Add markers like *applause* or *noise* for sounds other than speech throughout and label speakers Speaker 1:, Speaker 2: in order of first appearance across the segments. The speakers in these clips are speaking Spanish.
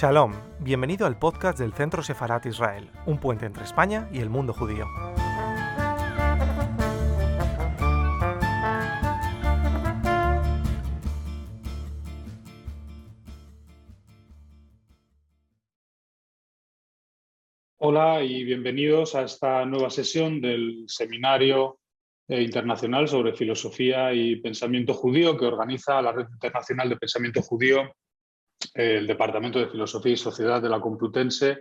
Speaker 1: Shalom, bienvenido al podcast del Centro Sefarat Israel, un puente entre España y el mundo judío.
Speaker 2: Hola y bienvenidos a esta nueva sesión del Seminario eh, Internacional sobre Filosofía y Pensamiento Judío que organiza la Red Internacional de Pensamiento Judío el Departamento de Filosofía y Sociedad de la Complutense,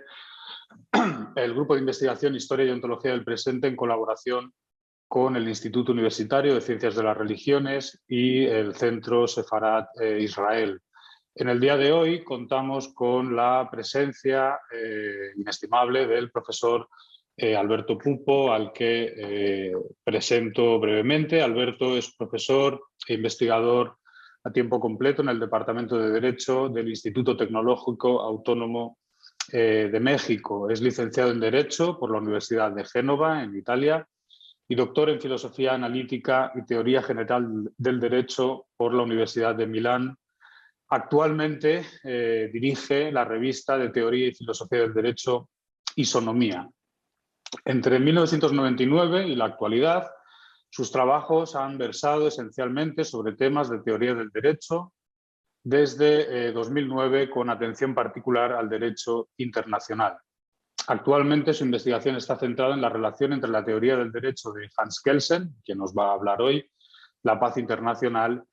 Speaker 2: *clears throat* el Grupo de Investigación Historia y Ontología del Presente en colaboración con el Instituto Universitario de Ciencias de las Religiones y el Centro Sefarat eh, Israel. En el día de hoy contamos con la presencia eh, inestimable del profesor eh, Alberto Pupo, al que presento brevemente. Alberto es profesor e investigador a tiempo completo en el Departamento de Derecho del Instituto Tecnológico Autónomo eh, de México. Es licenciado en Derecho por la Universidad de Génova, en Italia, y doctor en Filosofía Analítica y Teoría General del Derecho por la Universidad de Milán. Actualmente eh, dirige la revista de Teoría y Filosofía del Derecho Isonomía. Entre 1999 y la actualidad, sus trabajos han versado esencialmente sobre temas de teoría del derecho desde 2009 eh, con atención particular al derecho internacional. Actualmente su investigación está centrada en la relación entre la teoría del derecho de Hans Kelsen, que nos va a hablar hoy, la paz internacional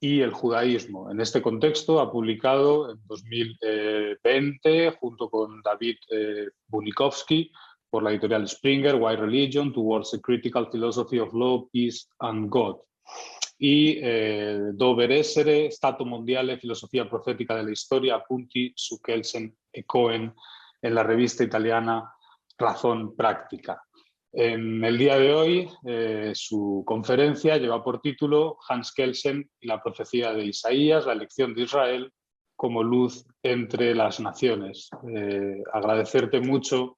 Speaker 2: y el judaísmo. En este contexto ha publicado en 2020, junto con David eh, Bunikowski, por la editorial Springer, Why Religion, Towards a Critical Philosophy of Law, Peace and God. Y eh, Dover Essere, Stato Mondiale, Filosofía Profética de la Historia, Punti su Kelsen e Cohen, en la revista italiana Razón Práctica. En el día de hoy, eh, su conferencia lleva por título Hans Kelsen y la profecía de Isaías, la elección de Israel como luz entre las naciones. Eh, agradecerte mucho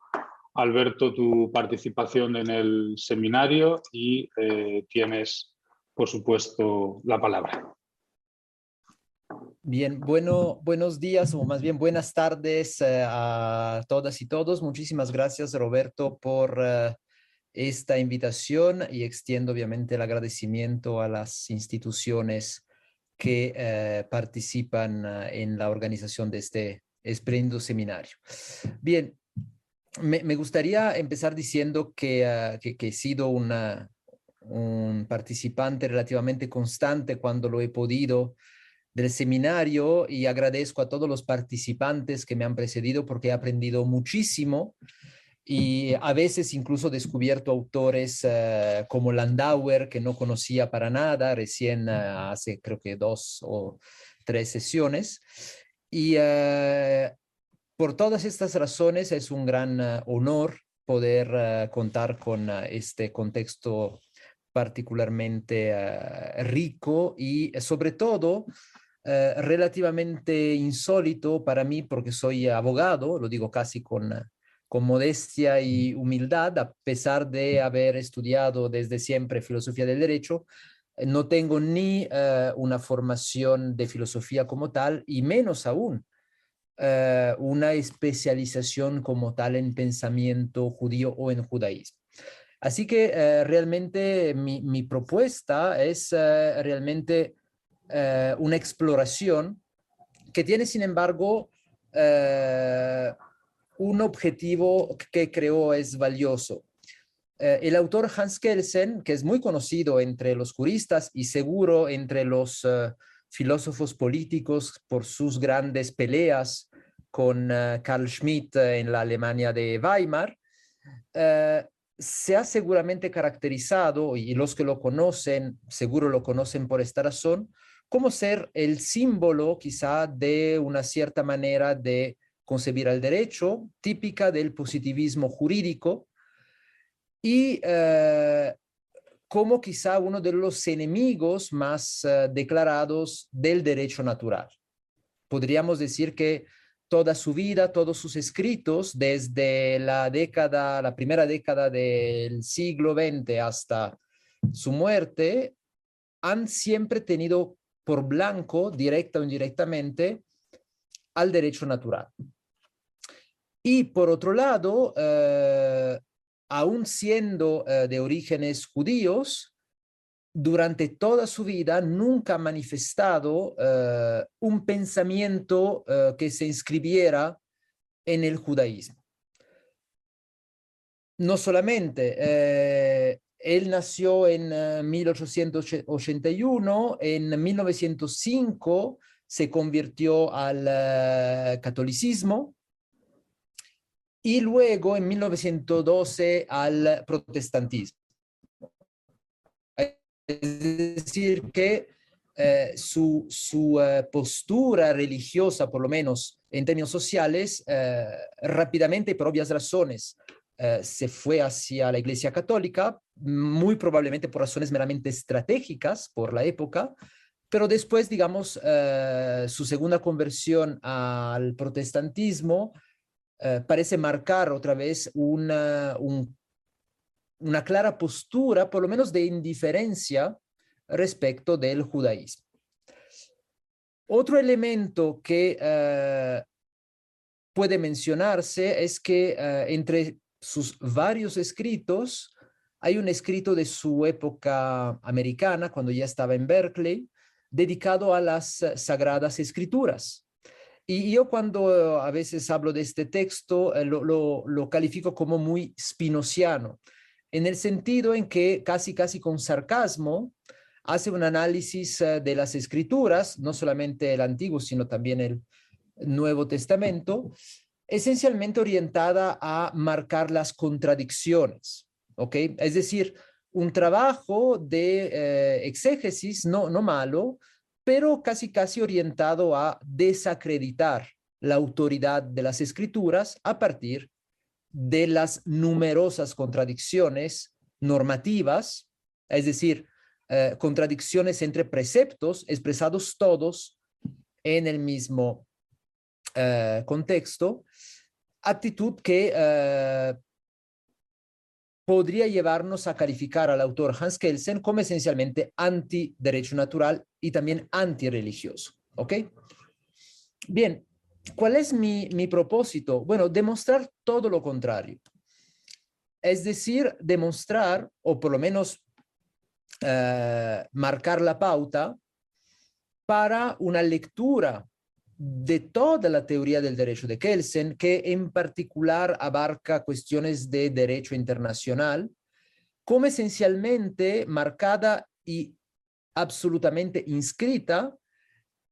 Speaker 2: Alberto, tu participación en el seminario y eh, tienes, por supuesto, la palabra.
Speaker 3: Bien, bueno, buenos días o más bien buenas tardes eh, a todas y todos. Muchísimas gracias, Roberto, por eh, esta invitación y extiendo obviamente el agradecimiento a las instituciones que participan en la organización de este espléndido seminario. Bien, me, gustaría empezar diciendo que, ah, que, he sido un participante relativamente constante cuando lo he podido del seminario y agradezco a todos los participantes que me han precedido porque he aprendido muchísimo y a veces incluso descubierto autores ah, como Landauer que no conocía para nada, recién ah, hace creo que dos o tres sesiones. Y por todas estas razones es un gran ah, honor poder ah, contar con ah, este contexto particularmente rico y sobre todo relativamente insólito para mí porque soy abogado, lo digo casi con, con modestia y humildad, a pesar de haber estudiado desde siempre filosofía del derecho, no tengo ni una formación de filosofía como tal y menos aún eh, una especialización como tal en pensamiento judío o en judaísmo. Así que eh, realmente mi, propuesta es eh, realmente una exploración que tiene, sin embargo, un objetivo que creo es valioso. el autor Hans Kelsen, que es muy conocido entre los juristas y seguro entre los filósofos políticos por sus grandes peleas con uh, Carl Schmitt en la Alemania de Weimar, uh, se ha seguramente caracterizado, y los que lo conocen seguro lo conocen por esta razón, como ser el símbolo quizá de una cierta manera de concebir el derecho, típica del positivismo jurídico, y uh, como quizá uno de los enemigos más uh, declarados del derecho natural. Podríamos decir que toda su vida, todos sus escritos, desde la década, la primera década del siglo XX hasta su muerte, han siempre tenido por blanco, directa o indirectamente, al derecho natural. Y por otro lado, eh, aún siendo eh, de orígenes judíos, durante toda su vida nunca ha manifestado eh, un pensamiento que se inscribiera en el judaísmo. No solamente, él nació en 1881, en 1905 se convirtió al catolicismo, y luego en 1912 al protestantismo. Es decir, que eh, su, su eh, postura religiosa, por lo menos en términos sociales, eh, rápidamente, por obvias razones, se fue hacia la Iglesia Católica, muy probablemente por razones meramente estratégicas por la época, pero después, digamos, su segunda conversión al protestantismo eh, parece marcar otra vez una, una clara postura, por lo menos de indiferencia respecto del judaísmo. Otro elemento que eh, puede mencionarse es que eh, entre sus varios escritos hay un escrito de su época americana, cuando ya estaba en Berkeley, dedicado a las sagradas escrituras. Y yo cuando a veces hablo de este texto, eh, lo, califico como muy spinociano, en el sentido en que casi, casi con sarcasmo, hace un análisis eh, de las escrituras, no solamente el Antiguo, sino también el Nuevo Testamento, esencialmente orientada a marcar las contradicciones, ¿ok? Es decir, un trabajo de eh, exégesis no, no malo, pero casi casi orientado a desacreditar la autoridad de las escrituras a partir de las numerosas contradicciones normativas, es decir, eh, contradicciones entre preceptos expresados todos en el mismo eh, contexto, actitud que eh, podría llevarnos a calificar al autor Hans Kelsen como esencialmente anti-derecho natural y también anti-religioso. ¿Ok? Bien, ¿cuál es mi, propósito? Bueno, demostrar todo lo contrario. Es decir, demostrar, o por lo menos eh, marcar la pauta para una lectura de toda la teoría del derecho de Kelsen, que en particular abarca cuestiones de derecho internacional, como esencialmente marcada y absolutamente inscrita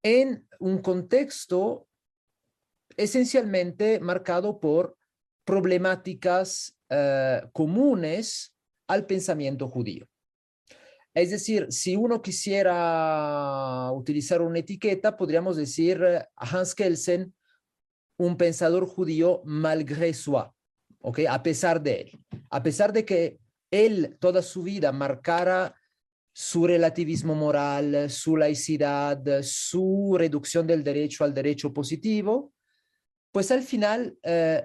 Speaker 3: en un contexto esencialmente marcado por problemáticas eh, comunes al pensamiento judío. Es decir, si uno quisiera utilizar una etiqueta, podríamos decir eh, Hans Kelsen, un pensador judío malgré soi. A pesar de él. A pesar de que él toda su vida marcara su relativismo moral, su laicidad, su reducción del derecho al derecho positivo, pues al final eh,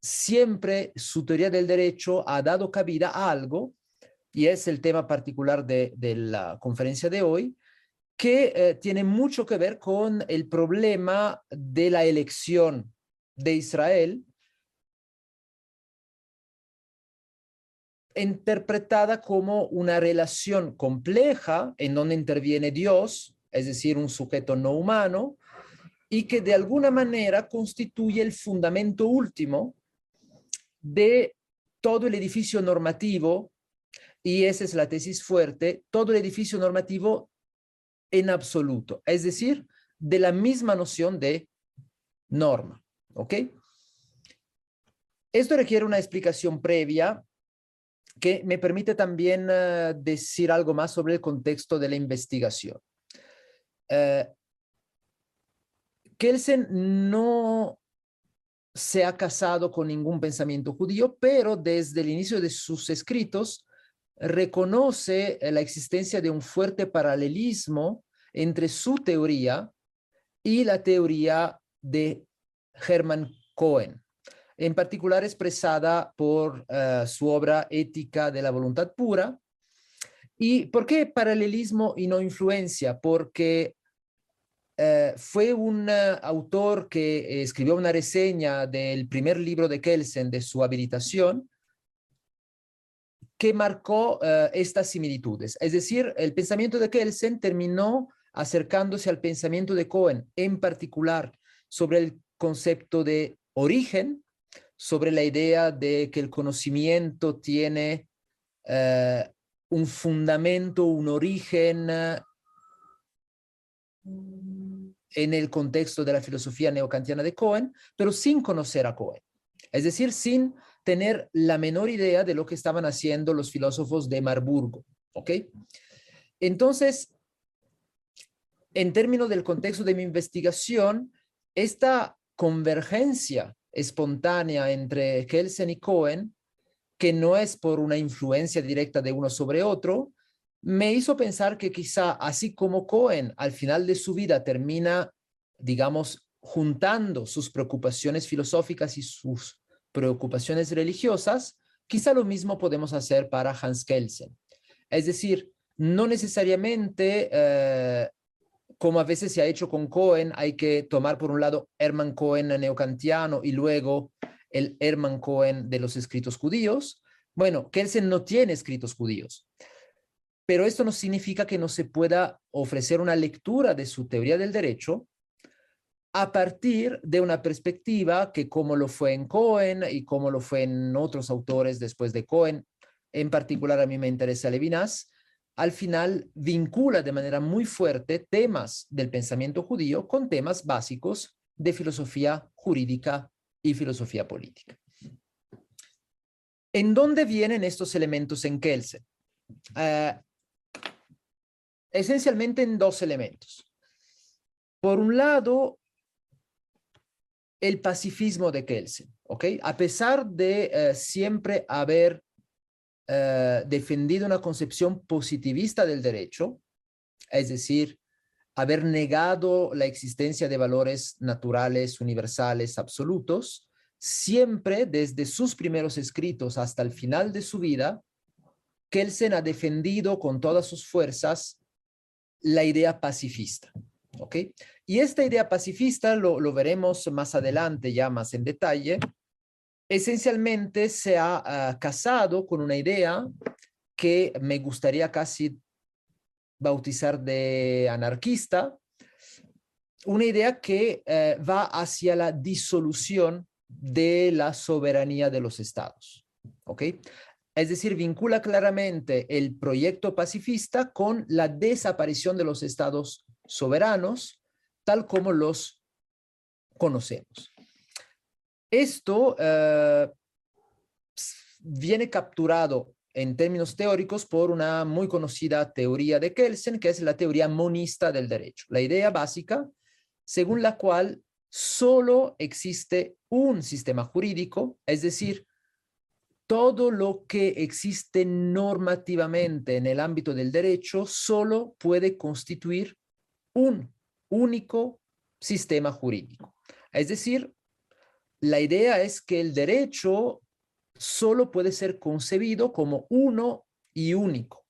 Speaker 3: siempre su teoría del derecho ha dado cabida a algo y es el tema particular de, la conferencia de hoy, que eh, tiene mucho que ver con el problema de la elección de Israel, interpretada como una relación compleja en donde interviene Dios, es decir, un sujeto no humano, y que de alguna manera constituye el fundamento último de todo el edificio normativo y esa es la tesis fuerte, todo el edificio normativo en absoluto, es decir, de la misma noción de norma. ¿Ok? Esto requiere una explicación previa que me permite también eh, decir algo más sobre el contexto de la investigación. Uh, Kelsen no se ha casado con ningún pensamiento judío, pero desde el inicio de sus escritos reconoce la existencia de un fuerte paralelismo entre su teoría y la teoría de Hermann Cohen, en particular expresada por eh, su obra Ética de la Voluntad Pura. ¿Y por qué paralelismo y no influencia? Porque eh, fue un eh, autor que escribió una reseña del primer libro de Kelsen, de su habilitación, que marcó eh, estas similitudes. Es decir, el pensamiento de Kelsen terminó acercándose al pensamiento de Cohen, en particular sobre el concepto de origen, sobre la idea de que el conocimiento tiene un fundamento, un origen en el contexto de la filosofía neocantiana de Cohen, pero sin conocer a Cohen. Es decir, sin tener la menor idea de lo que estaban haciendo los filósofos de Marburgo. ¿Ok? Entonces, en términos del contexto de mi investigación, esta convergencia espontánea entre Kelsen y Cohen, que no es por una influencia directa de uno sobre otro, me hizo pensar que quizá así como Cohen al final de su vida termina, digamos, juntando sus preocupaciones filosóficas y sus preocupaciones religiosas, quizá lo mismo podemos hacer para Hans Kelsen. Es decir, no necesariamente, eh, como a veces se ha hecho con Cohen, hay que tomar por un lado Hermann Cohen neocantiano y luego el Hermann Cohen de los escritos judíos. Bueno, Kelsen no tiene escritos judíos pero esto no significa que no se pueda ofrecer una lectura de su teoría del derecho a partir de una perspectiva que como lo fue en Cohen y como lo fue en otros autores después de Cohen, en particular a mí me interesa Levinas, al final vincula de manera muy fuerte temas del pensamiento judío con temas básicos de filosofía jurídica y filosofía política. ¿En dónde vienen estos elementos en Kelsen? Eh, esencialmente en dos elementos. Por un lado, el pacifismo de Kelsen. A pesar de eh, siempre haber eh, defendido una concepción positivista del derecho, es decir, haber negado la existencia de valores naturales, universales, absolutos, siempre desde sus primeros escritos hasta el final de su vida, Kelsen ha defendido con todas sus fuerzas la idea pacifista. ¿ok? Y esta idea pacifista, lo, veremos más adelante, ya más en detalle, esencialmente se ha ah, casado con una idea que me gustaría casi bautizar de anarquista, una idea que eh, va hacia la disolución de la soberanía de los estados. ¿ok? Es decir, vincula claramente el proyecto pacifista con la desaparición de los estados soberanos, tal como los conocemos. Esto eh, viene capturado en términos teóricos por una muy conocida teoría de Kelsen, que es la teoría monista del derecho. La idea básica según la cual solo existe un sistema jurídico, es decir, todo lo que existe normativamente en el ámbito del derecho solo puede constituir un único sistema jurídico. Es decir, la idea es que el derecho solo puede ser concebido como uno y único.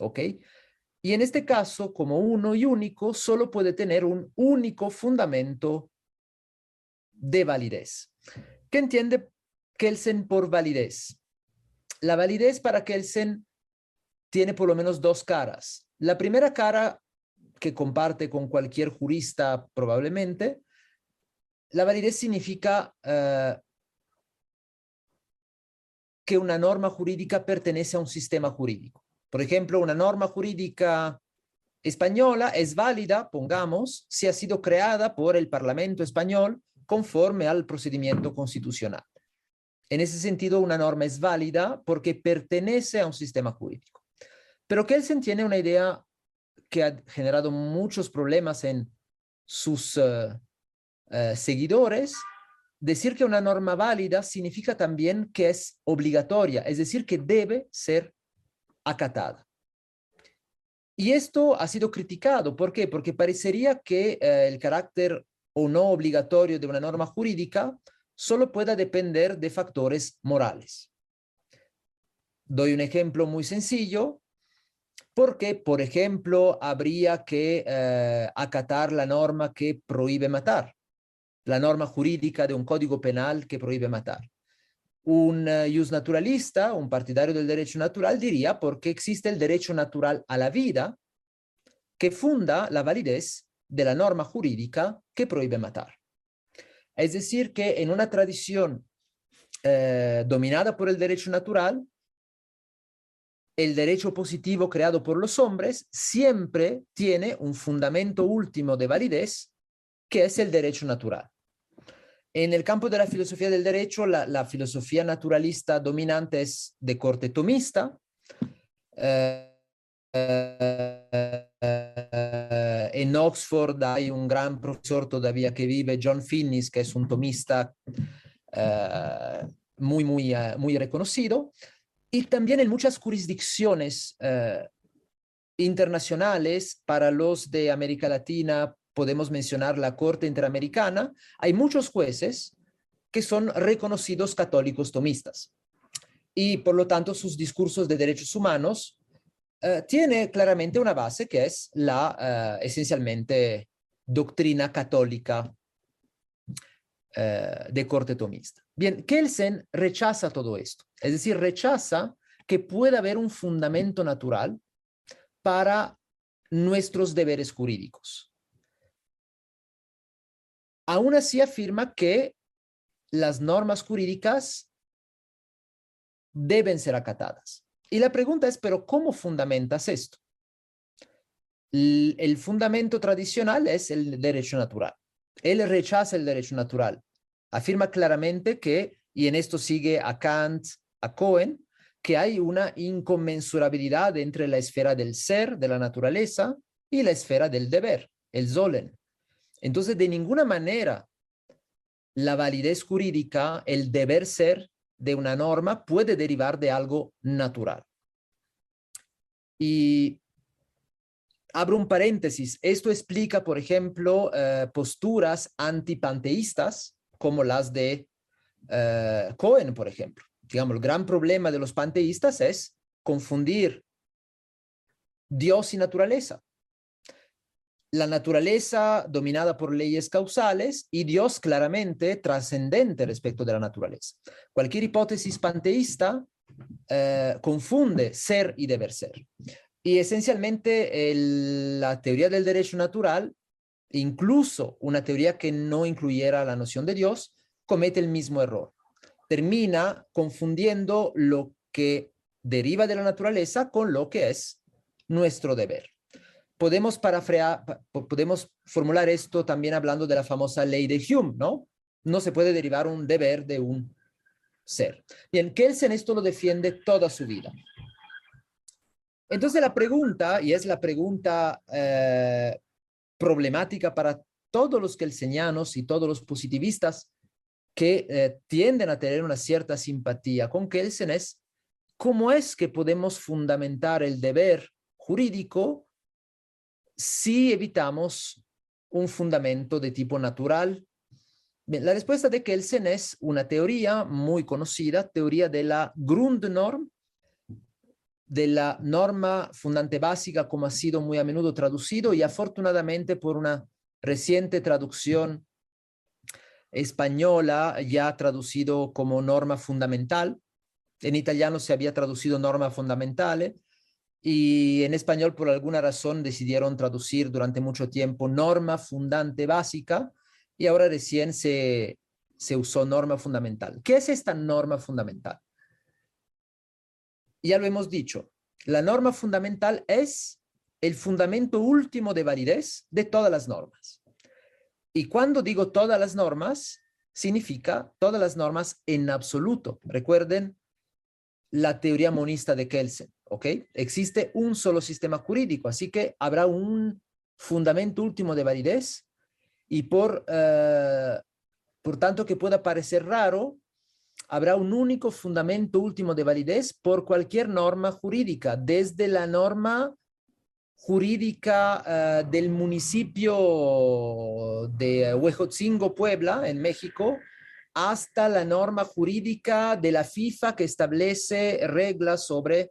Speaker 3: ¿Ok? Y en este caso, como uno y único, solo puede tener un único fundamento de validez. ¿Qué entiende Kelsen por validez. La validez para Kelsen tiene por lo menos dos caras. La primera cara que comparte con cualquier jurista probablemente, la validez significa eh, que una norma jurídica pertenece a un sistema jurídico. Por ejemplo, una norma jurídica española es válida, pongamos, si ha sido creada por el Parlamento español conforme al procedimiento constitucional. En ese sentido, una norma es válida porque pertenece a un sistema jurídico. Pero Kelsen tiene una idea que ha generado muchos problemas en sus eh, eh, seguidores. Decir que una norma válida significa también que es obligatoria, es decir, que debe ser acatada. Y esto ha sido criticado. ¿Por qué? Porque parecería que eh, el carácter o no obligatorio de una norma jurídica solo pueda depender de factores morales. Doy un ejemplo muy sencillo. porque, por ejemplo, habría que eh, acatar la norma que prohíbe matar, la norma jurídica de un código penal que prohíbe matar. Un uh, naturalista, un partidario del derecho natural, diría porque existe el derecho natural a la vida que funda la validez de la norma jurídica que prohíbe matar. Es decir, que en una tradición eh, dominada por el derecho natural, el derecho positivo creado por los hombres siempre tiene un fundamento último de validez, que es el derecho natural. En el campo de la filosofía del derecho, la, filosofía naturalista dominante es de corte tomista. Eh, eh, en Oxford hay un gran profesor todavía que vive, John Finnis, que es un tomista eh, muy, muy, muy reconocido. Y también en muchas jurisdicciones internacionales, para los de América Latina, podemos mencionar la Corte Interamericana, hay muchos jueces que son reconocidos católicos tomistas. Y por lo tanto, sus discursos de derechos humanos eh, tiene claramente una base que es la eh, esencialmente doctrina católica eh, de corte tomista. Bien, Kelsen rechaza todo esto, es decir, rechaza que pueda haber un fundamento natural para nuestros deberes jurídicos. Aún así afirma que las normas jurídicas deben ser acatadas. Y la pregunta es, pero ¿cómo fundamentas esto? El, fundamento tradicional es el derecho natural. Él rechaza el derecho natural. Afirma claramente que, y en esto sigue a Kant, a Cohen, que hay una inconmensurabilidad entre la esfera del ser, de la naturaleza, y la esfera del deber, el Zolen. Entonces, de ninguna manera la validez jurídica, el deber ser de una norma puede derivar de algo natural. Y abro un paréntesis. Esto explica, por ejemplo, eh, posturas antipanteístas como las de eh, Cohen, por ejemplo. Digamos, el gran problema de los panteístas es confundir Dios y naturaleza la naturaleza dominada por leyes causales y Dios claramente trascendente respecto de la naturaleza. Cualquier hipótesis panteísta eh, confunde ser y deber ser. Y esencialmente la teoría del derecho natural, incluso una teoría que no incluyera la noción de Dios, comete el mismo error. Termina confundiendo lo que deriva de la naturaleza con lo que es nuestro deber podemos, podemos formular esto también hablando de la famosa ley de Hume, ¿no? No se puede derivar un deber de un ser. Bien, Kelsen esto lo defiende toda su vida. Entonces la pregunta, y es la pregunta eh, problemática para todos los kelsenianos y todos los positivistas que eh, tienden a tener una cierta simpatía con Kelsen es, ¿cómo es que podemos fundamentar el deber jurídico si evitamos un fundamento de tipo natural? la respuesta de Kelsen es una teoría muy conocida, teoría de la Grundnorm, de la norma fundante básica, como ha sido muy a menudo traducido y afortunadamente por una reciente traducción española ya traducido como norma fundamental. En italiano se había traducido norma fundamentale y en español por alguna razón decidieron traducir durante mucho tiempo norma fundante básica y ahora recién se, se usó norma fundamental. ¿Qué es esta norma fundamental? Ya lo hemos dicho, la norma fundamental es el fundamento último de validez de todas las normas. Y cuando digo todas las normas, significa todas las normas en absoluto. Recuerden la teoría monista de Kelsen. ¿Ok? Existe un solo sistema jurídico, así que habrá un fundamento último de validez y por, eh, por tanto que pueda parecer raro, habrá un único fundamento último de validez por cualquier norma jurídica, desde la norma jurídica eh, del municipio de Huejotzingo, Puebla, en México, hasta la norma jurídica de la FIFA que establece reglas sobre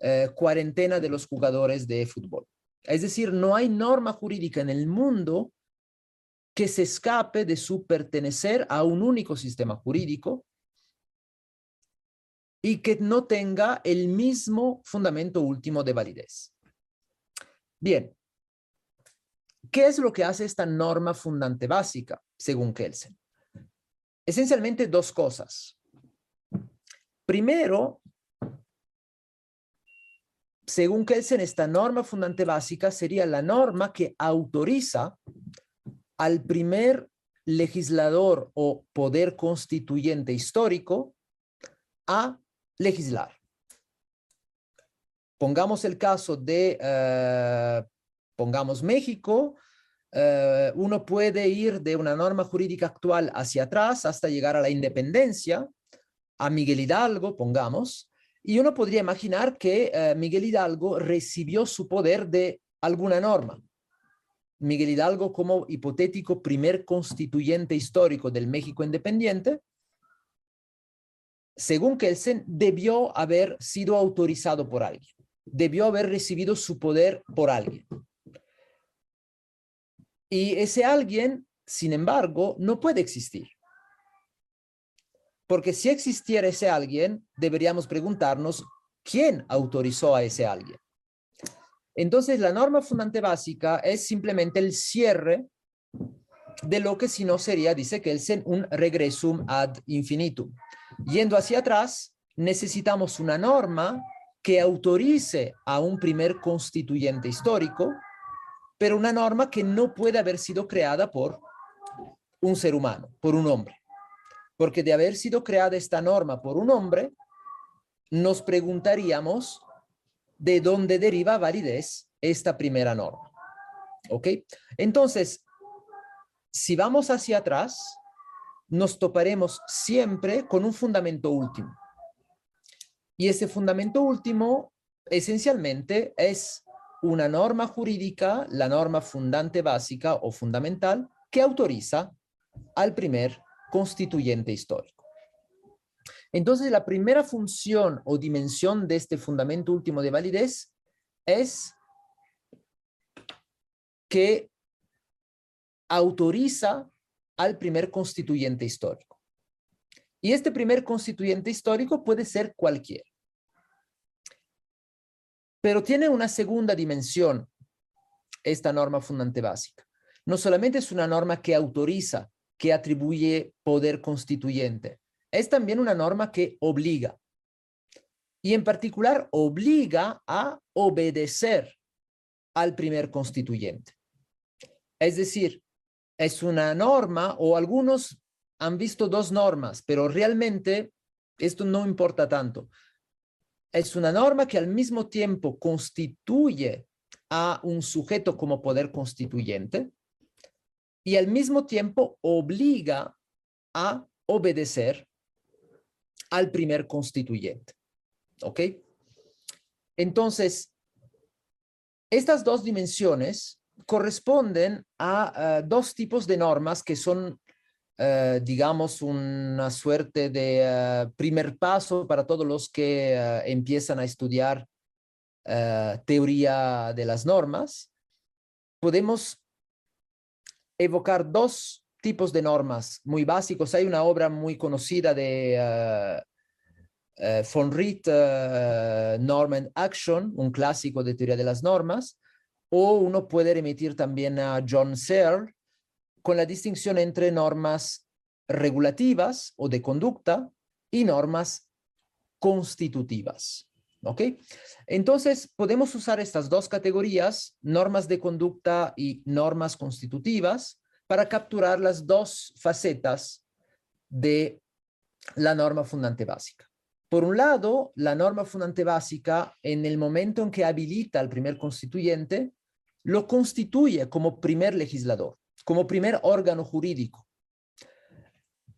Speaker 3: eh, cuarentena de los jugadores de fútbol. Es decir, no hay norma jurídica en el mundo que se escape de su pertenecer a un único sistema jurídico y que no tenga el mismo fundamento último de validez. Bien, ¿qué es lo que hace esta norma fundante básica, según Kelsen? Esencialmente dos cosas. Primero, según Kelsen, esta norma fundante básica sería la norma que autoriza al primer legislador o poder constituyente histórico a legislar. Pongamos el caso de, eh, pongamos México, eh, uno puede ir de una norma jurídica actual hacia atrás hasta llegar a la independencia, a Miguel Hidalgo, pongamos, y uno podría imaginar que eh, Miguel Hidalgo recibió su poder de alguna norma. Miguel Hidalgo como hipotético primer constituyente histórico del México independiente, según Kelsen, debió haber sido autorizado por alguien, debió haber recibido su poder por alguien. Y ese alguien, sin embargo, no puede existir. Porque si existiera ese alguien, deberíamos preguntarnos quién autorizó a ese alguien. Entonces, la norma fundante básica es simplemente el cierre de lo que si no sería, dice Kelsen, un regresum ad infinitum. Yendo hacia atrás, necesitamos una norma que autorice a un primer constituyente histórico, pero una norma que no puede haber sido creada por un ser humano, por un hombre. Porque de haber sido creada esta norma por un hombre, nos preguntaríamos de dónde deriva validez esta primera norma. ¿Ok? Entonces, si vamos hacia atrás, nos toparemos siempre con un fundamento último. Y ese fundamento último, esencialmente, es una norma jurídica, la norma fundante básica o fundamental, que autoriza al primer constituyente histórico. Entonces, la primera función o dimensión de este fundamento último de validez es que autoriza al primer constituyente histórico. Y este primer constituyente histórico puede ser cualquiera. Pero tiene una segunda dimensión esta norma fundante básica. No solamente es una norma que autoriza, que atribuye poder constituyente, es también una norma que obliga. Y en particular obliga a obedecer al primer constituyente. Es decir, es una norma o algunos han visto dos normas, pero realmente esto no importa tanto. Es una norma que al mismo tiempo constituye a un sujeto como poder constituyente y al mismo tiempo obliga a obedecer al primer constituyente. ¿Ok? Entonces, estas dos dimensiones corresponden a dos tipos de normas que son, eh, digamos, una suerte de eh, primer paso para todos los que eh, empiezan a estudiar teoría de las normas. Podemos evocar dos tipos de normas muy básicos. Hay una obra muy conocida de von Riet, Norm and Action, un clásico de teoría de las normas, o uno puede remitir también a John Searle con la distinción entre normas regulativas o de conducta y normas constitutivas. ¿Ok? Entonces, podemos usar estas dos categorías, normas de conducta y normas constitutivas, para capturar las dos facetas de la norma fundante básica. Por un lado, la norma fundante básica, en el momento en que habilita al primer constituyente, lo constituye como primer legislador, como primer órgano jurídico.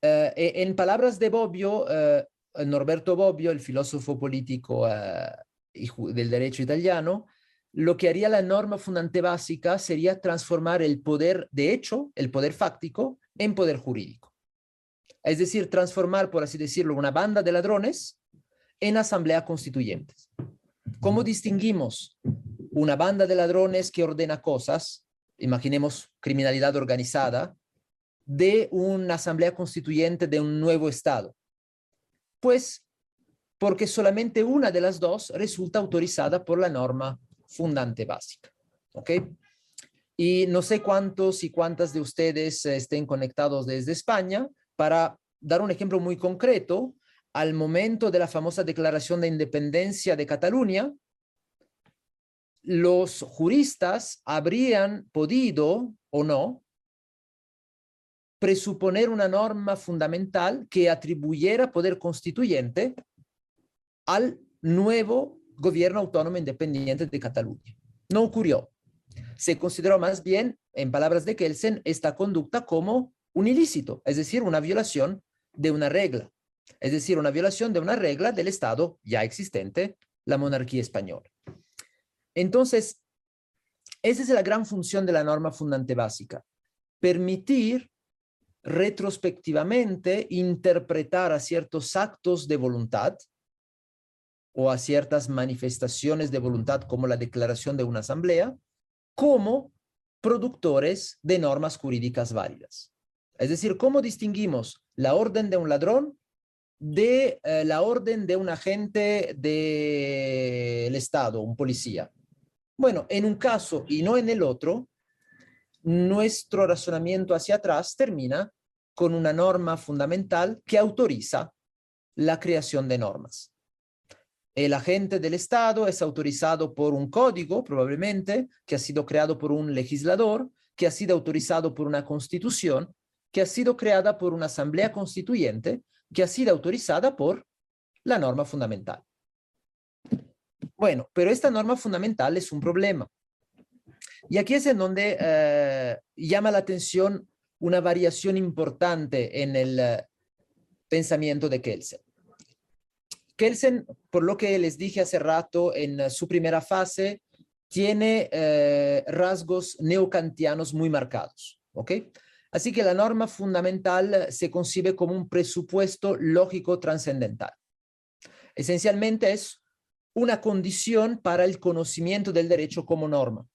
Speaker 3: Eh, e, en palabras de Bobbio, eh, Norberto Bobbio, el filósofo político eh, del derecho italiano, lo que haría la norma fundante básica sería transformar el poder de hecho, el poder fáctico, en poder jurídico. Es decir, transformar, por así decirlo, una banda de ladrones en asamblea constituyentes. ¿Cómo distinguimos una banda de ladrones que ordena cosas, imaginemos criminalidad organizada, de una asamblea constituyente de un nuevo Estado? Pues porque solamente una de las dos resulta autorizada por la norma fundante básica. ¿Ok? Y no sé cuántos y cuántas de ustedes estén conectados desde España para dar un ejemplo muy concreto. Al momento de la famosa declaración de independencia de Cataluña, los juristas habrían podido o no presuponer una norma fundamental que atribuyera poder constituyente al nuevo gobierno autónomo independiente de Cataluña. No ocurrió. Se consideró más bien, en palabras de Kelsen, esta conducta como un ilícito, es decir, una violación de una regla, es decir, una violación de una regla del Estado ya existente, la monarquía española. Entonces, esa es la gran función de la norma fundante básica, permitir retrospectivamente interpretar a ciertos actos de voluntad o a ciertas manifestaciones de voluntad como la declaración de una asamblea como productores de normas jurídicas válidas. Es decir, ¿cómo distinguimos la orden de un ladrón de eh, la orden de un agente del Estado, un policía? Bueno, en un caso y no en el otro, nuestro razonamiento hacia atrás termina con una norma fundamental que autoriza la creación de normas. El agente del Estado es autorizado por un código, probablemente, que ha sido creado por un legislador, que ha sido autorizado por una constitución, que ha sido creada por una asamblea constituyente, que ha sido autorizada por la norma fundamental. Bueno, pero esta norma fundamental es un problema. Y aquí es en donde eh, llama la atención una variación importante en el eh, pensamiento de Kelsen. Kelsen, por lo que les dije hace rato, en su primera fase, tiene eh, rasgos neocantianos muy marcados. ¿ok? Así que la norma fundamental se concibe como un presupuesto lógico trascendental. Esencialmente es una condición para el conocimiento del derecho como norma.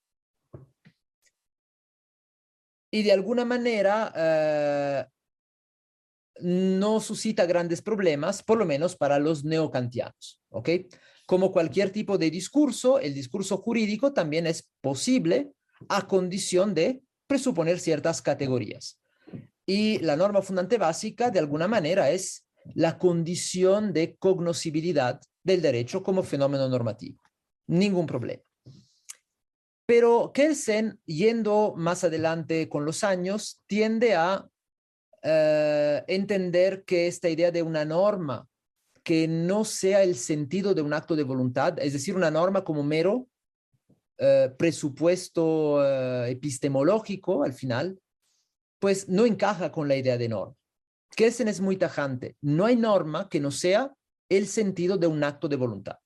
Speaker 3: Y de alguna manera eh, no suscita grandes problemas, por lo menos para los neocantianos. ¿ok? Como cualquier tipo de discurso, el discurso jurídico también es posible a condición de presuponer ciertas categorías. Y la norma fundante básica, de alguna manera, es la condición de cognoscibilidad del derecho como fenómeno normativo. Ningún problema. Pero Kelsen, yendo más adelante con los años, tiende a eh, entender que esta idea de una norma que no sea el sentido de un acto de voluntad, es decir, una norma como mero eh, presupuesto eh, epistemológico al final, pues no encaja con la idea de norma. Kelsen es muy tajante. No hay norma que no sea el sentido de un acto de voluntad.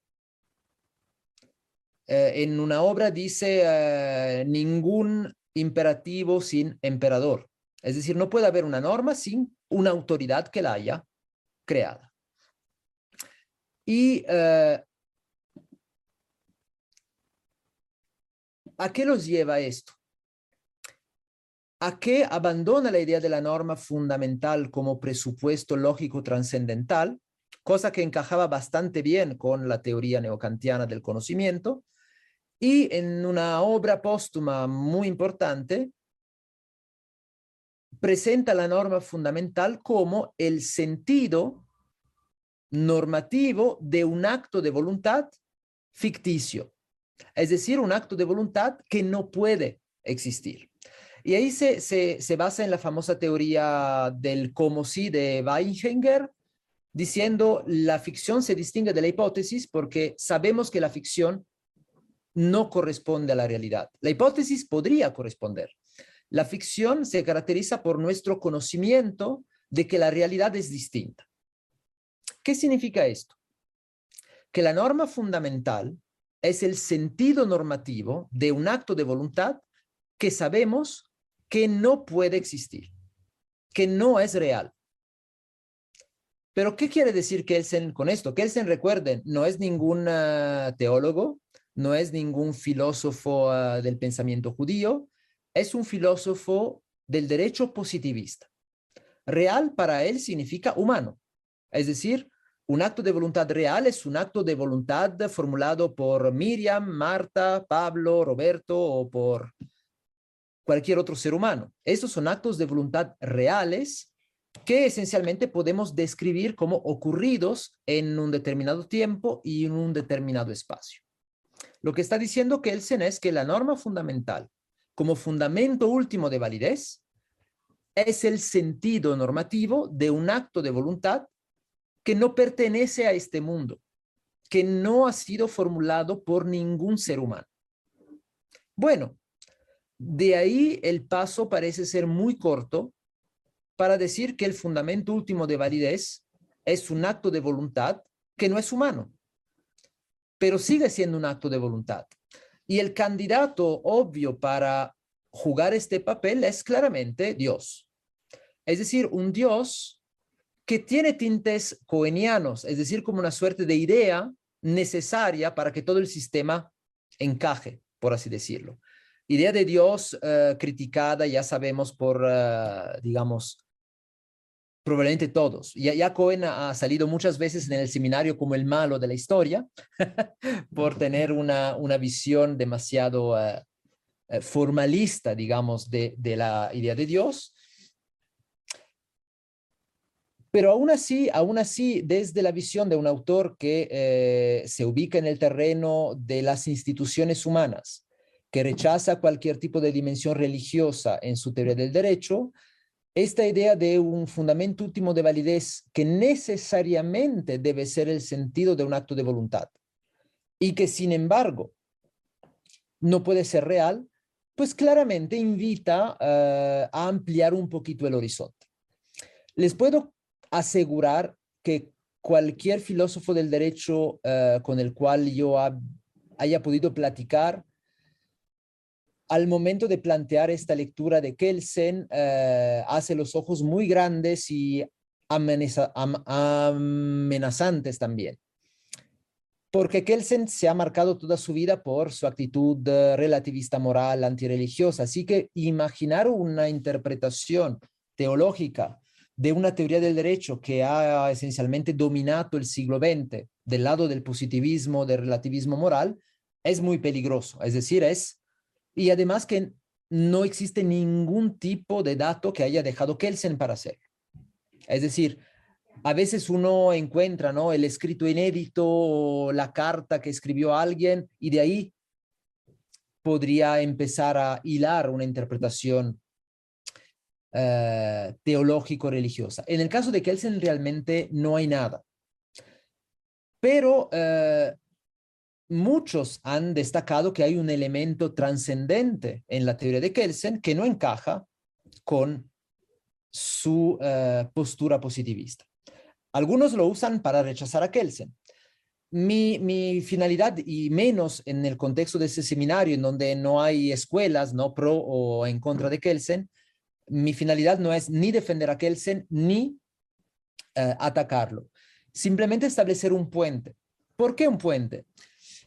Speaker 3: En una obra dice ningún imperativo sin emperador. Es decir, no puede haber una norma sin una autoridad que la haya creada. Y eh, ¿a qué los lleva esto? A qué abandona la idea de la norma fundamental como presupuesto lógico trascendental, cosa que encajaba bastante bien con la teoría neocantiana del conocimiento, y en una obra póstuma muy importante, presenta la norma fundamental como el sentido normativo de un acto de voluntad ficticio, es decir, un acto de voluntad que no puede existir. Y ahí se, se, basa en la famosa teoría del como si de Weininger, diciendo la ficción se distingue de la hipótesis porque sabemos que la ficción no corresponde a la realidad. La hipótesis podría corresponder, la ficción se caracteriza por nuestro conocimiento de que la realidad es distinta. ¿Qué significa esto? Que la norma fundamental es el sentido normativo de un acto de voluntad que sabemos que no puede existir, que no es real. Pero ¿qué quiere decir Kelsen con esto? Kelsen, recuerden, no es ningún ah, teólogo, no es ningún filósofo ah, del pensamiento judío, es un filósofo del derecho positivista. Real para él significa humano, es decir, un acto de voluntad real es un acto de voluntad formulado por Miriam, Marta, Pablo, Roberto o por cualquier otro ser humano. Estos son actos de voluntad reales que esencialmente podemos describir como ocurridos en un determinado tiempo y en un determinado espacio. Lo que está diciendo Kelsen es que la norma fundamental, como fundamento último de validez, es el sentido normativo de un acto de voluntad que no pertenece a este mundo, que no ha sido formulado por ningún ser humano. Bueno, de ahí el paso parece ser muy corto para decir que el fundamento último de validez es un acto de voluntad que no es humano, pero sigue siendo un acto de voluntad. Y el candidato obvio para jugar este papel es claramente Dios. Es decir, un Dios que tiene tintes coenianos, es decir, como una suerte de idea necesaria para que todo el sistema encaje, por así decirlo. Idea de Dios eh, criticada, ya sabemos, por, eh, digamos, probablemente todos. Ya, ya Cohen ha salido muchas veces en el seminario como el malo de la historia *laughs* por tener una, una visión demasiado eh, formalista, digamos, de, de la idea de Dios. Pero aún así, aún así, desde la visión de un autor que eh, se ubica en el terreno de las instituciones humanas, que rechaza cualquier tipo de dimensión religiosa en su teoría del derecho, esta idea de un fundamento último de validez que necesariamente debe ser el sentido de un acto de voluntad y que sin embargo no puede ser real, pues claramente invita eh, a ampliar un poquito el horizonte. Les puedo asegurar que cualquier filósofo del derecho eh, con el cual yo haya podido platicar, al momento de plantear esta lectura de Kelsen, eh, hace los ojos muy grandes y amenazantes también. Porque Kelsen se ha marcado toda su vida por su actitud eh, relativista moral, antirreligiosa. Así que imaginar una interpretación teológica de una teoría del derecho que ha esencialmente dominado el siglo XX del lado del positivismo, del relativismo moral, es muy peligroso. Es decir, es, y además que no existe ningún tipo de dato que haya dejado Kelsen para hacerlo. Es decir, a veces uno encuentra ¿no? el escrito inédito o la carta que escribió alguien y de ahí podría empezar a hilar una interpretación eh, teológico-religiosa. En el caso de Kelsen realmente no hay nada. Pero eh, muchos han destacado que hay un elemento trascendente en la teoría de Kelsen que no encaja con su eh, postura positivista. Algunos lo usan para rechazar a Kelsen. Mi, mi, finalidad, y menos en el contexto de ese seminario en donde no hay escuelas no pro o en contra de Kelsen, mi finalidad no es ni defender a Kelsen ni eh, atacarlo. Simplemente establecer un puente. ¿Por qué un puente?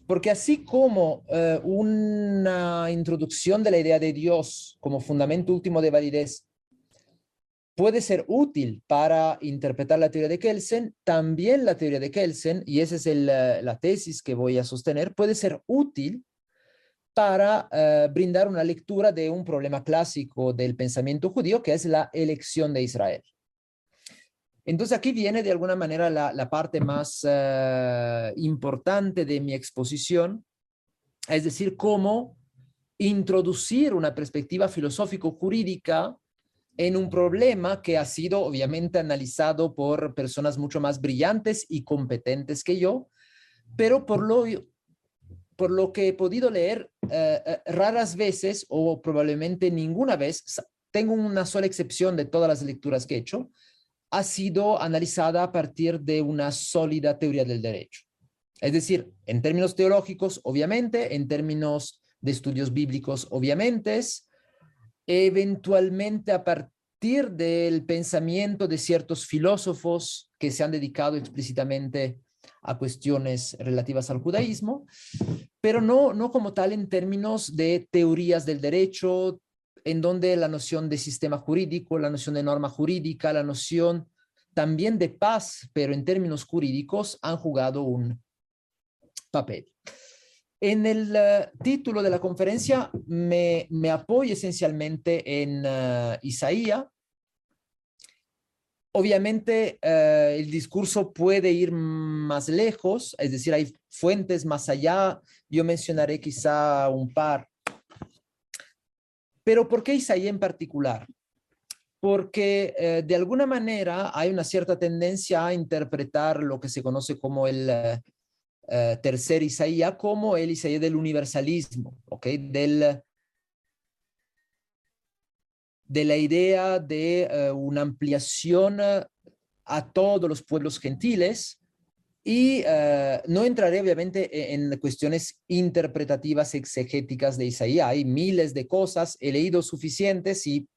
Speaker 3: Porque así como eh, una introducción de la idea de Dios como fundamento último de validez puede ser útil para interpretar la teoría de Kelsen, también la teoría de Kelsen, y esa es eh, la tesis que voy a sostener, puede ser útil para eh, brindar una lectura de un problema clásico del pensamiento judío, que es la elección de Israel. Entonces aquí viene de alguna manera la, parte más eh, importante de mi exposición, es decir, cómo introducir una perspectiva filosófico-jurídica en un problema que ha sido obviamente analizado por personas mucho más brillantes y competentes que yo, pero por lo por lo que he podido leer, eh, eh, raras veces o probablemente ninguna vez, tengo una sola excepción de todas las lecturas que he hecho, ha sido analizada a partir de una sólida teoría del derecho. Es decir, en términos teológicos, obviamente, en términos de estudios bíblicos, obviamente, eventualmente a partir del pensamiento de ciertos filósofos que se han dedicado explícitamente a cuestiones relativas al judaísmo, pero no, no como tal en términos de teorías del derecho, en donde la noción de sistema jurídico, la noción de norma jurídica, la noción también de paz, pero en términos jurídicos, han jugado un papel. En el eh, título de la conferencia me, apoyo esencialmente en uh, Isaías. Obviamente uh, el discurso puede ir más lejos, es decir, hay fuentes más allá. Yo mencionaré quizá un par. Pero ¿por qué Isaías en particular? Porque eh, de alguna manera hay una cierta tendencia a interpretar lo que se conoce como el uh, tercer Isaías como el Isaías del universalismo, ¿ok? Del, de la idea de una ampliación a todos los pueblos gentiles y uh, no entraré obviamente en, cuestiones interpretativas exegéticas de Isaías. Hay miles de cosas, he leído suficientes y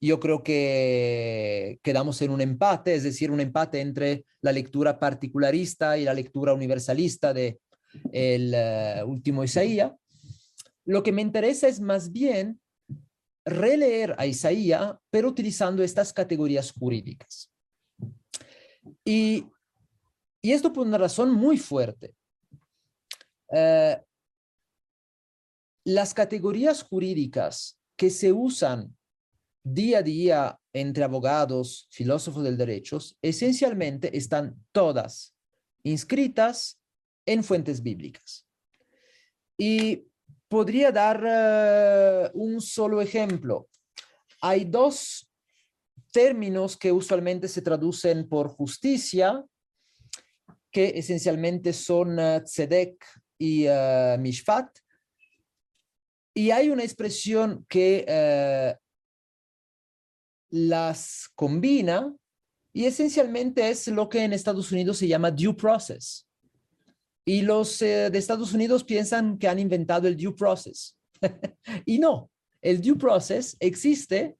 Speaker 3: yo creo que quedamos en un empate, es decir, un empate entre la lectura particularista y la lectura universalista de el uh, último Isaías. Lo que me interesa es más bien releer a Isaías, pero utilizando estas categorías jurídicas. Y, y esto por una razón muy fuerte. Uh, las categorías jurídicas que se usan día a día entre abogados, filósofos del derecho, esencialmente están todas inscritas en fuentes bíblicas. Y podría dar uh, un solo ejemplo. Hay dos términos que usualmente se traducen por justicia, que esencialmente son uh, tzedek y uh, mishpat. Y hay una expresión que las combina y esencialmente es lo que en Estados Unidos se llama due process. Y los eh, de Estados Unidos piensan que han inventado el due process. *laughs* y no, el due process existe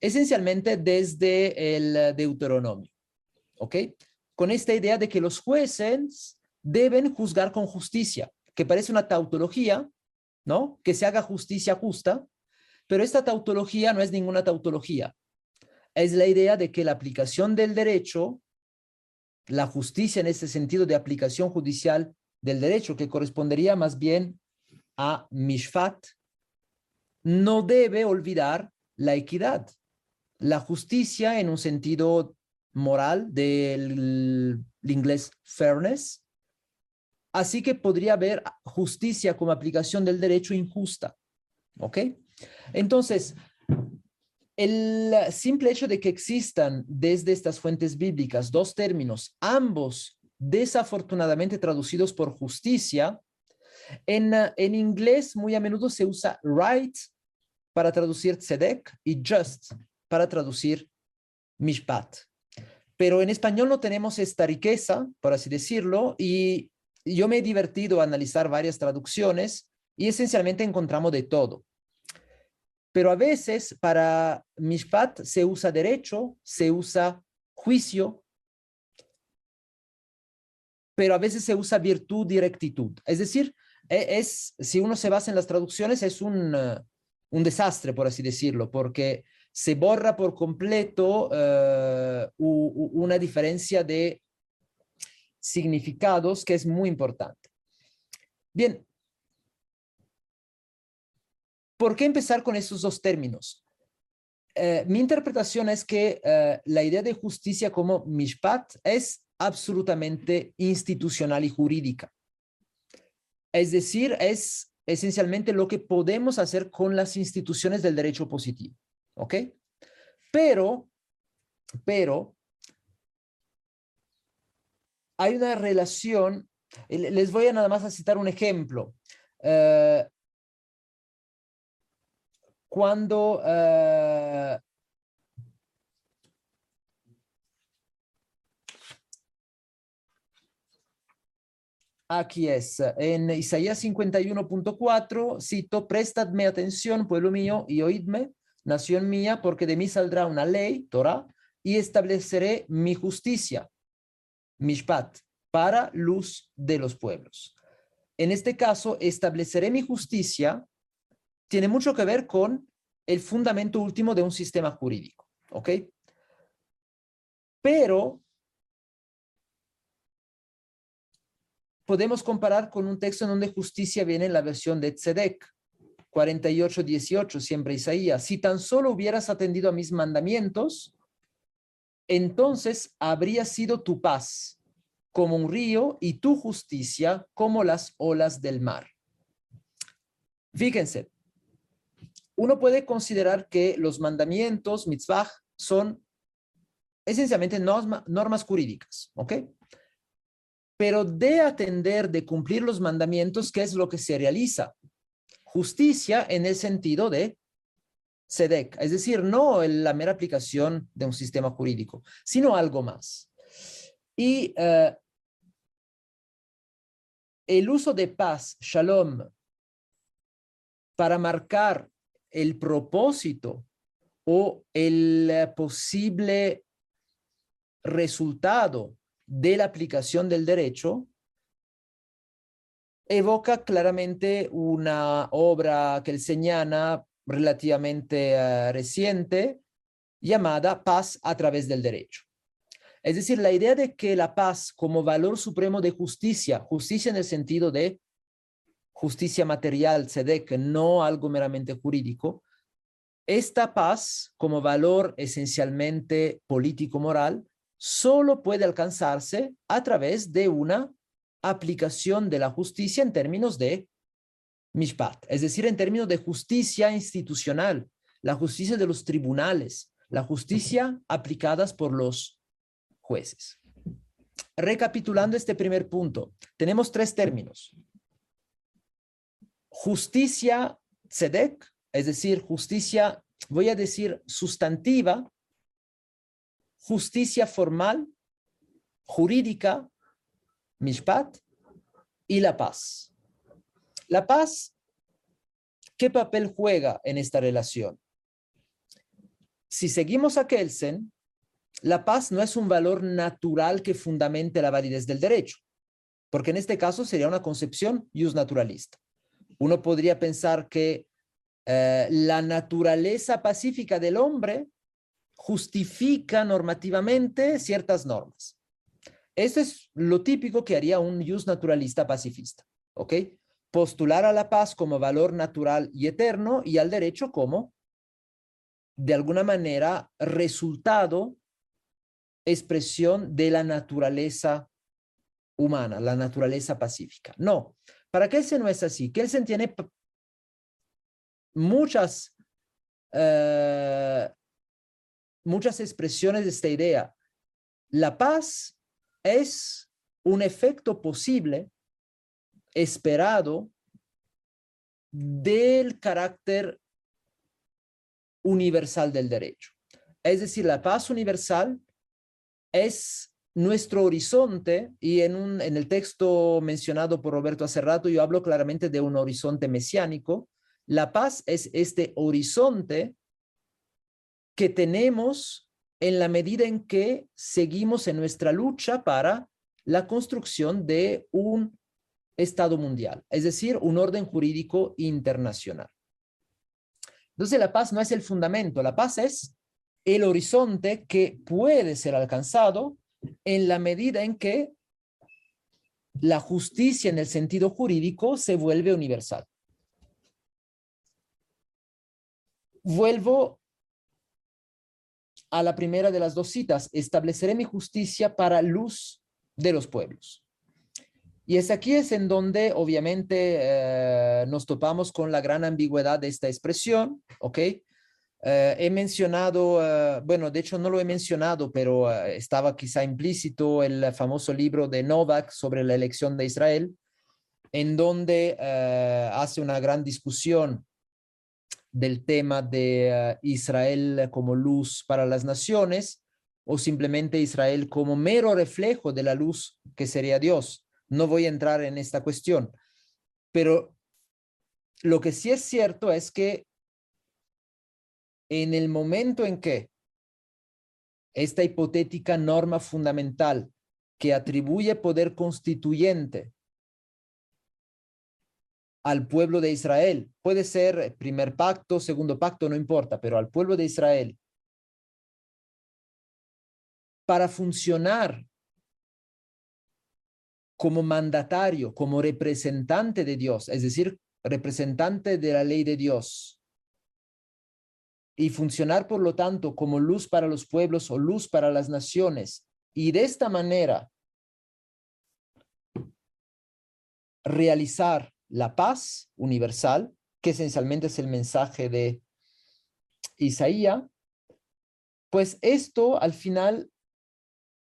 Speaker 3: esencialmente desde el Deuteronomio. ¿Ok? Con esta idea de que los jueces deben juzgar con justicia, que parece una tautología, ¿no? Que se haga justicia justa, pero esta tautología no es ninguna tautología es la idea de que la aplicación del derecho, la justicia en ese sentido de aplicación judicial del derecho, que correspondería más bien a Mishfat, no debe olvidar la equidad, la justicia en un sentido moral del inglés fairness. Así que podría haber justicia como aplicación del derecho injusta. ¿Ok? Entonces, el simple hecho de que existan desde estas fuentes bíblicas dos términos, ambos desafortunadamente traducidos por justicia, en, en inglés muy a menudo se usa right para traducir tzedek y just para traducir mishpat. Pero en español no tenemos esta riqueza, por así decirlo, y yo me he divertido a analizar varias traducciones y esencialmente encontramos de todo. Pero a veces para Mishpat se usa derecho, se usa juicio, pero a veces se usa virtud y rectitud. Es decir, e, es, si uno se basa en las traducciones, es un, uh, un desastre, por así decirlo, porque se borra por completo uh, una diferencia de significados que es muy importante. Bien, ¿Por qué empezar con esos dos términos? Eh, mi interpretación es que eh, la idea de justicia como mishpat es absolutamente institucional y jurídica. Es decir, es esencialmente lo que podemos hacer con las instituciones del derecho positivo. ¿Ok? Pero, pero, hay una relación, les voy a nada más a citar un ejemplo. Uh, cuando uh, Aquí es, en Isaías 51.4, cito, prestadme atención, pueblo mío, y oídme, nación mía, porque de mí saldrá una ley, Torah, y estableceré mi justicia, mishpat, para luz de los pueblos. En este caso, estableceré mi justicia tiene mucho que ver con el fundamento último de un sistema jurídico, ¿ok? Pero podemos comparar con un texto en donde justicia viene en la versión de Tzedek, 48-18, siempre Isaías. Si tan solo hubieras atendido a mis mandamientos, entonces habría sido tu paz como un río y tu justicia como las olas del mar. Fíjense, uno puede considerar que los mandamientos, mitzvah, son esencialmente normas jurídicas, ¿ok? Pero de atender, de cumplir los mandamientos, ¿qué es lo que se realiza? Justicia en el sentido de SEDEC, es decir, no la mera aplicación de un sistema jurídico, sino algo más. Y eh, el uso de paz, shalom, para marcar el propósito o el posible resultado de la aplicación del derecho, evoca claramente una obra señala relativamente eh, reciente llamada Paz a través del derecho. Es decir, la idea de que la paz como valor supremo de justicia, justicia en el sentido de justicia material, que no algo meramente jurídico, esta paz como valor esencialmente político-moral solo puede alcanzarse a través de una aplicación de la justicia en términos de mishpat, es decir, en términos de justicia institucional, la justicia de los tribunales, la justicia aplicadas por los jueces. Recapitulando este primer punto, tenemos tres términos. Justicia tzedek, es decir, justicia, voy a decir, sustantiva, justicia formal, jurídica, mishpat, y la paz. La paz, ¿qué papel juega en esta relación? Si seguimos a Kelsen, la paz no es un valor natural que fundamente la validez del derecho, porque en este caso sería una concepción jus naturalista. Uno podría pensar que eh, la naturaleza pacífica del hombre justifica normativamente ciertas normas. Esto es lo típico que haría un jus naturalista pacifista, ¿ok? Postular a la paz como valor natural y eterno y al derecho como, de alguna manera, resultado, expresión de la naturaleza humana, la naturaleza pacífica. No, para Kelsen no es así. Kelsen tiene muchas, eh, muchas expresiones de esta idea. La paz es un efecto posible, esperado, del carácter universal del derecho. Es decir, la paz universal es nuestro horizonte, y en, un, en el texto mencionado por Roberto hace rato, yo hablo claramente de un horizonte mesiánico, la paz es este horizonte que tenemos en la medida en que seguimos en nuestra lucha para la construcción de un Estado mundial, es decir, un orden jurídico internacional. Entonces, la paz no es el fundamento, la paz es el horizonte que puede ser alcanzado en la medida en que la justicia en el sentido jurídico se vuelve universal. Vuelvo a la primera de las dos citas, estableceré mi justicia para luz de los pueblos. Y es aquí es en donde obviamente eh, nos topamos con la gran ambigüedad de esta expresión, ¿ok? Eh, he mencionado, eh, bueno, de hecho no lo he mencionado, pero estaba quizá implícito el famoso libro de Novak sobre la elección de Israel, en donde hace una gran discusión del tema de Israel como luz para las naciones o simplemente Israel como mero reflejo de la luz que sería Dios. No voy a entrar en esta cuestión, pero lo que sí es cierto es que en el momento en que esta hipotética norma fundamental que atribuye poder constituyente al pueblo de Israel, puede ser primer pacto, segundo pacto, no importa, pero al pueblo de Israel, para funcionar como mandatario, como representante de Dios, es decir, representante de la ley de Dios, y funcionar, por lo tanto, como luz para los pueblos o luz para las naciones, y de esta manera realizar la paz universal, que esencialmente es el mensaje de Isaías, pues esto al final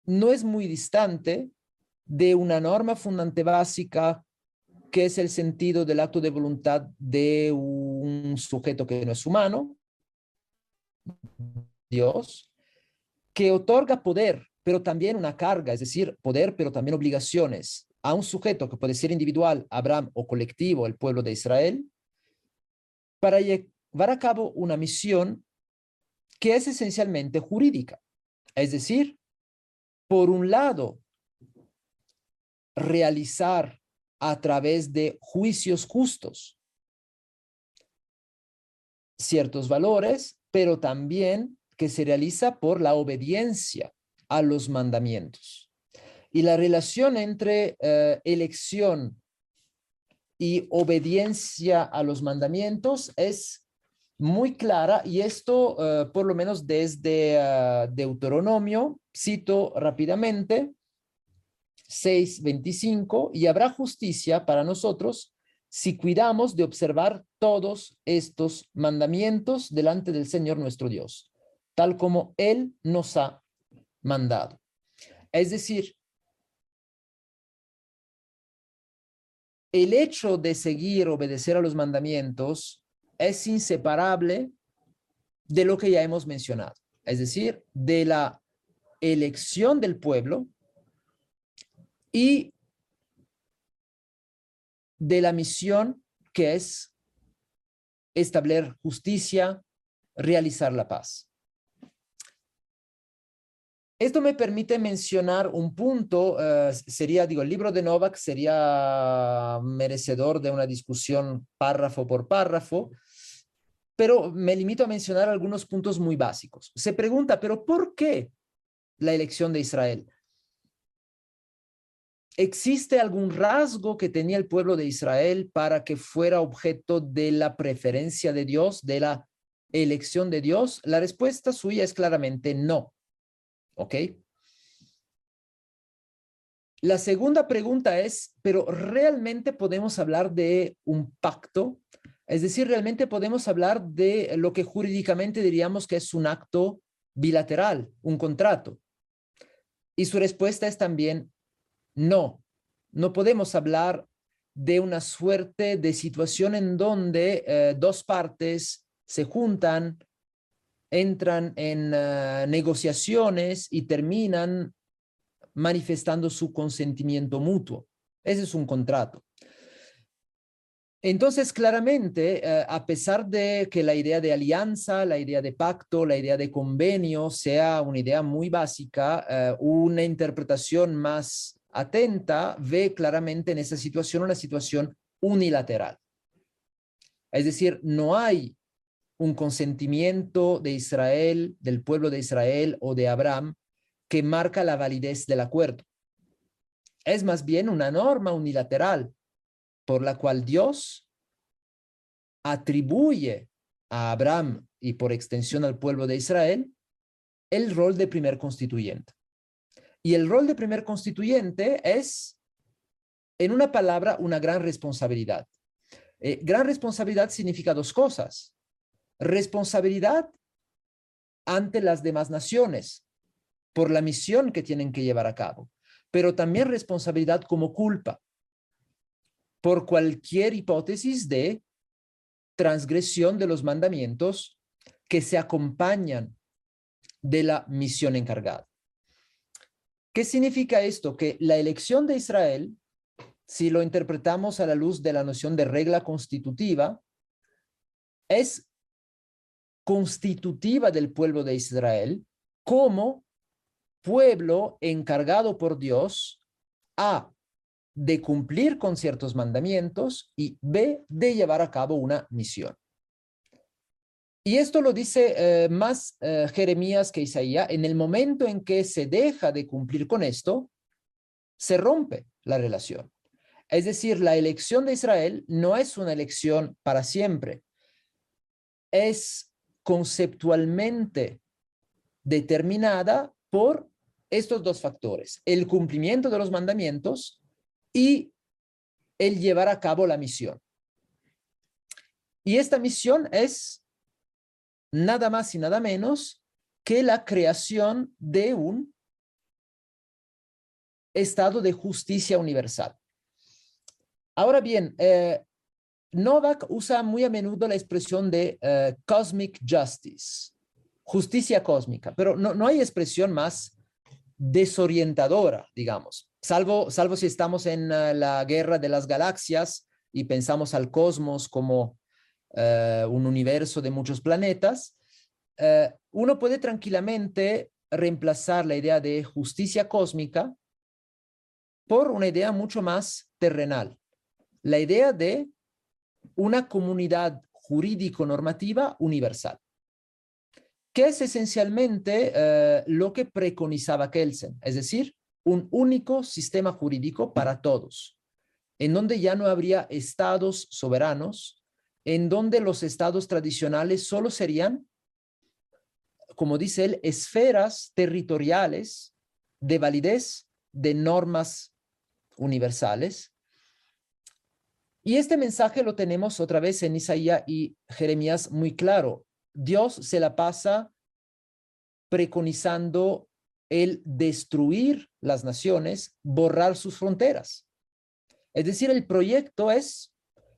Speaker 3: no es muy distante de una norma fundante básica que es el sentido del acto de voluntad de un sujeto que no es humano, Dios, que otorga poder, pero también una carga, es decir, poder, pero también obligaciones a un sujeto que puede ser individual, Abraham, o colectivo, el pueblo de Israel, para llevar a cabo una misión que es esencialmente jurídica. Es decir, por un lado, realizar a través de juicios justos ciertos valores, pero también que se realiza por la obediencia a los mandamientos. Y la relación entre eh, elección y obediencia a los mandamientos es muy clara y esto eh, por lo menos desde uh, Deuteronomio, cito rápidamente, 6.25, y habrá justicia para nosotros si cuidamos de observar todos estos mandamientos delante del Señor nuestro Dios, tal como Él nos ha mandado. Es decir, el hecho de seguir, obedecer a los mandamientos es inseparable de lo que ya hemos mencionado, es decir, de la elección del pueblo y de la misión que es establecer justicia, realizar la paz. Esto me permite mencionar un punto, eh, sería, digo, el libro de Novak sería merecedor de una discusión párrafo por párrafo, pero me limito a mencionar algunos puntos muy básicos. Se pregunta, pero ¿por qué la elección de Israel? ¿Existe algún rasgo que tenía el pueblo de Israel para que fuera objeto de la preferencia de Dios, de la elección de Dios? La respuesta suya es claramente no. ¿Ok? La segunda pregunta es, ¿pero realmente podemos hablar de un pacto? Es decir, realmente podemos hablar de lo que jurídicamente diríamos que es un acto bilateral, un contrato. Y su respuesta es también no. No podemos hablar de una suerte de situación en donde eh, dos partes se juntan, entran en eh, negociaciones y terminan manifestando su consentimiento mutuo. Ese es un contrato. Entonces, claramente, eh, a pesar de que la idea de alianza, la idea de pacto, la idea de convenio sea una idea muy básica, eh, una interpretación más atenta ve claramente en esa situación una situación unilateral. Es decir, no hay un consentimiento de Israel, del pueblo de Israel o de Abraham que marca la validez del acuerdo. Es más bien una norma unilateral por la cual Dios atribuye a Abraham y por extensión al pueblo de Israel el rol de primer constituyente. Y el rol de primer constituyente es, en una palabra, una gran responsabilidad. Eh, gran responsabilidad significa dos cosas. Responsabilidad ante las demás naciones por la misión que tienen que llevar a cabo, pero también responsabilidad como culpa por cualquier hipótesis de transgresión de los mandamientos que se acompañan de la misión encargada. ¿Qué significa esto? Que la elección de Israel, si lo interpretamos a la luz de la noción de regla constitutiva, es constitutiva del pueblo de Israel como pueblo encargado por Dios A, de cumplir con ciertos mandamientos y B, de llevar a cabo una misión. Y esto lo dice eh, más eh, Jeremías que Isaías. En el momento en que se deja de cumplir con esto, se rompe la relación. Es decir, la elección de Israel no es una elección para siempre. Es conceptualmente determinada por estos dos factores, el cumplimiento de los mandamientos y el llevar a cabo la misión. Y esta misión es nada más y nada menos que la creación de un estado de justicia universal. Ahora bien, eh, Novak usa muy a menudo la expresión de eh, cosmic justice, justicia cósmica, pero no, no hay expresión más desorientadora, digamos, salvo, salvo si estamos en eh, la guerra de las galaxias y pensamos al cosmos como eh, un universo de muchos planetas, uno puede tranquilamente reemplazar la idea de justicia cósmica por una idea mucho más terrenal, la idea de una comunidad jurídico-normativa universal, que es esencialmente eh, lo que preconizaba Kelsen, es decir, un único sistema jurídico para todos, en donde ya no habría estados soberanos, en donde los estados tradicionales solo serían, como dice él, esferas territoriales de validez de normas universales. Y este mensaje lo tenemos otra vez en Isaías y Jeremías muy claro. Dios se la pasa preconizando el destruir las naciones, borrar sus fronteras. Es decir, el proyecto es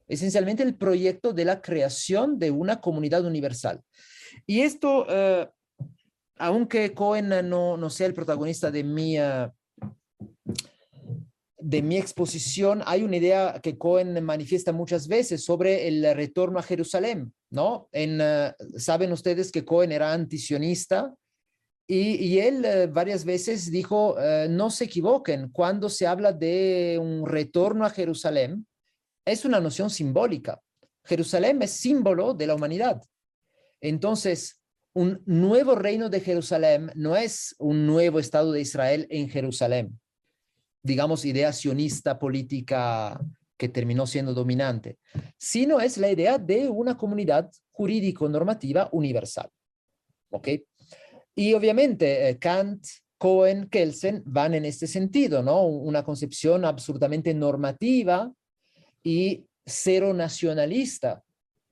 Speaker 3: esencialmente el proyecto de la creación de una comunidad universal. Y esto, eh, aunque Cohen no, no, sea el protagonista de mi, uh, de mi exposición, hay una idea que Cohen manifiesta muchas veces sobre el retorno a Jerusalén, ¿no? En, uh, Saben ustedes que Cohen era antisionista y, y él uh, varias veces dijo, no se equivoquen, cuando se habla de un retorno a Jerusalén, es una noción simbólica. Jerusalén es símbolo de la humanidad. Entonces, un nuevo reino de Jerusalén no es un nuevo Estado de Israel en Jerusalén, digamos, idea sionista política que terminó siendo dominante, sino es la idea de una comunidad jurídico-normativa universal. ¿Ok? Y obviamente eh, Kant, Cohen, Kelsen van en este sentido, ¿no? Una concepción absolutamente normativa y cero nacionalista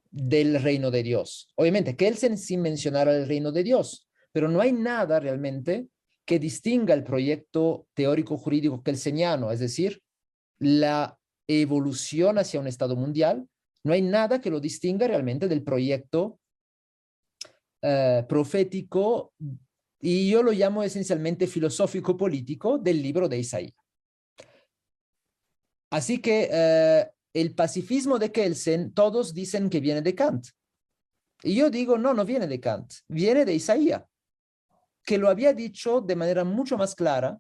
Speaker 3: del reino de Dios. Obviamente, Kelsen sin mencionar el reino de Dios, pero no hay nada realmente que distinga el proyecto teórico jurídico kelseniano, es decir, la evolución hacia un Estado mundial, no hay nada que lo distinga realmente del proyecto uh, profético y yo lo llamo esencialmente filosófico político del libro de Isaías. Así que uh, el pacifismo de Kelsen, todos dicen que viene de Kant. Y yo digo, no, no viene de Kant, viene de Isaías, que lo había dicho de manera mucho más clara,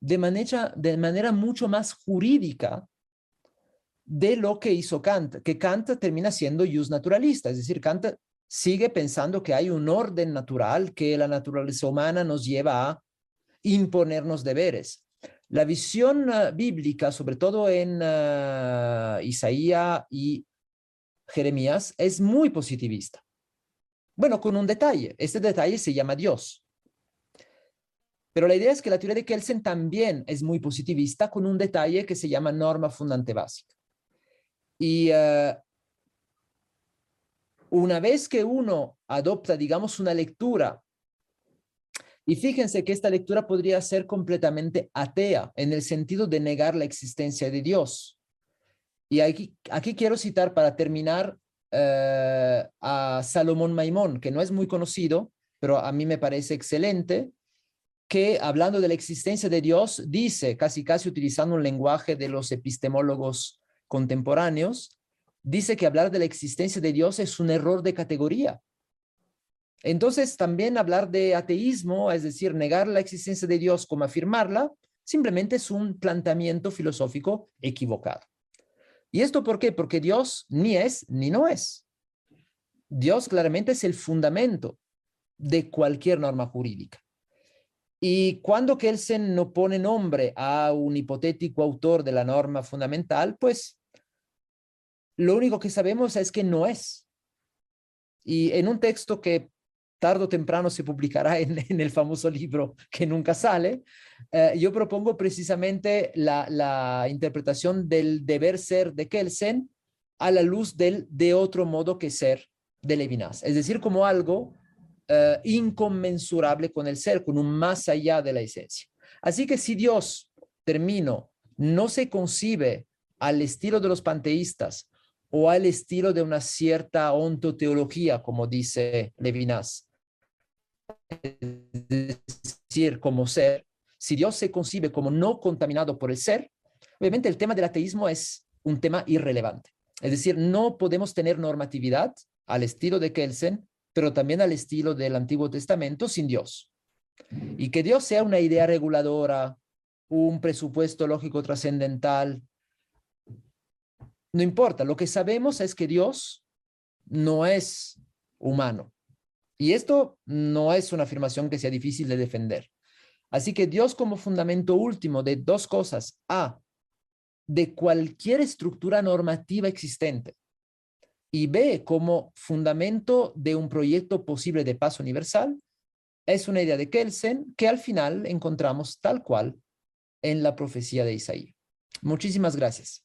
Speaker 3: de manera, mucho más jurídica de lo que hizo Kant, que Kant termina siendo jus naturalista, es decir, Kant sigue pensando que hay un orden natural, que la naturaleza humana nos lleva a imponernos deberes. La visión uh, bíblica, sobre todo en uh, Isaías y Jeremías, es muy positivista. Bueno, con un detalle. Este detalle se llama Dios. Pero la idea es que la teoría de Kelsen también es muy positivista con un detalle que se llama norma fundante básica. Y uh, una vez que uno adopta, digamos, una lectura y fíjense que esta lectura podría ser completamente atea en el sentido de negar la existencia de Dios. Y aquí, aquí quiero citar para terminar uh, a Salomón Maimón, que no es muy conocido, pero a mí me parece excelente, que hablando de la existencia de Dios, dice, casi casi utilizando un lenguaje de los epistemólogos contemporáneos, dice que hablar de la existencia de Dios es un error de categoría. Entonces, también hablar de ateísmo, es decir, negar la existencia de Dios como afirmarla, simplemente es un planteamiento filosófico equivocado. ¿Y esto por qué? Porque Dios ni es ni no es. Dios claramente es el fundamento de cualquier norma jurídica. Y cuando Kelsen no pone nombre a un hipotético autor de la norma fundamental, pues lo único que sabemos es que no es. Y en un texto que tarde o temprano se publicará en, el famoso libro que nunca sale, eh, yo propongo precisamente la, interpretación del deber ser de Kelsen a la luz del de otro modo que ser de Levinas, es decir, como algo eh, inconmensurable con el ser, con un más allá de la esencia. Así que si Dios, termino, no se concibe al estilo de los panteístas o al estilo de una cierta ontoteología, como dice Levinas, es decir, como ser, si Dios se concibe como no contaminado por el ser, obviamente el tema del ateísmo es un tema irrelevante. Es decir, no podemos tener normatividad al estilo de Kelsen, pero también al estilo del Antiguo Testamento sin Dios. Y que Dios sea una idea reguladora, un presupuesto lógico trascendental, no importa. Lo que sabemos es que Dios no es humano. Y esto no es una afirmación que sea difícil de defender. Así que Dios como fundamento último de dos cosas. A, de cualquier estructura normativa existente. Y B, como fundamento de un proyecto posible de paz universal, es una idea de Kelsen que al final encontramos tal cual en la profecía de Isaías. Muchísimas gracias.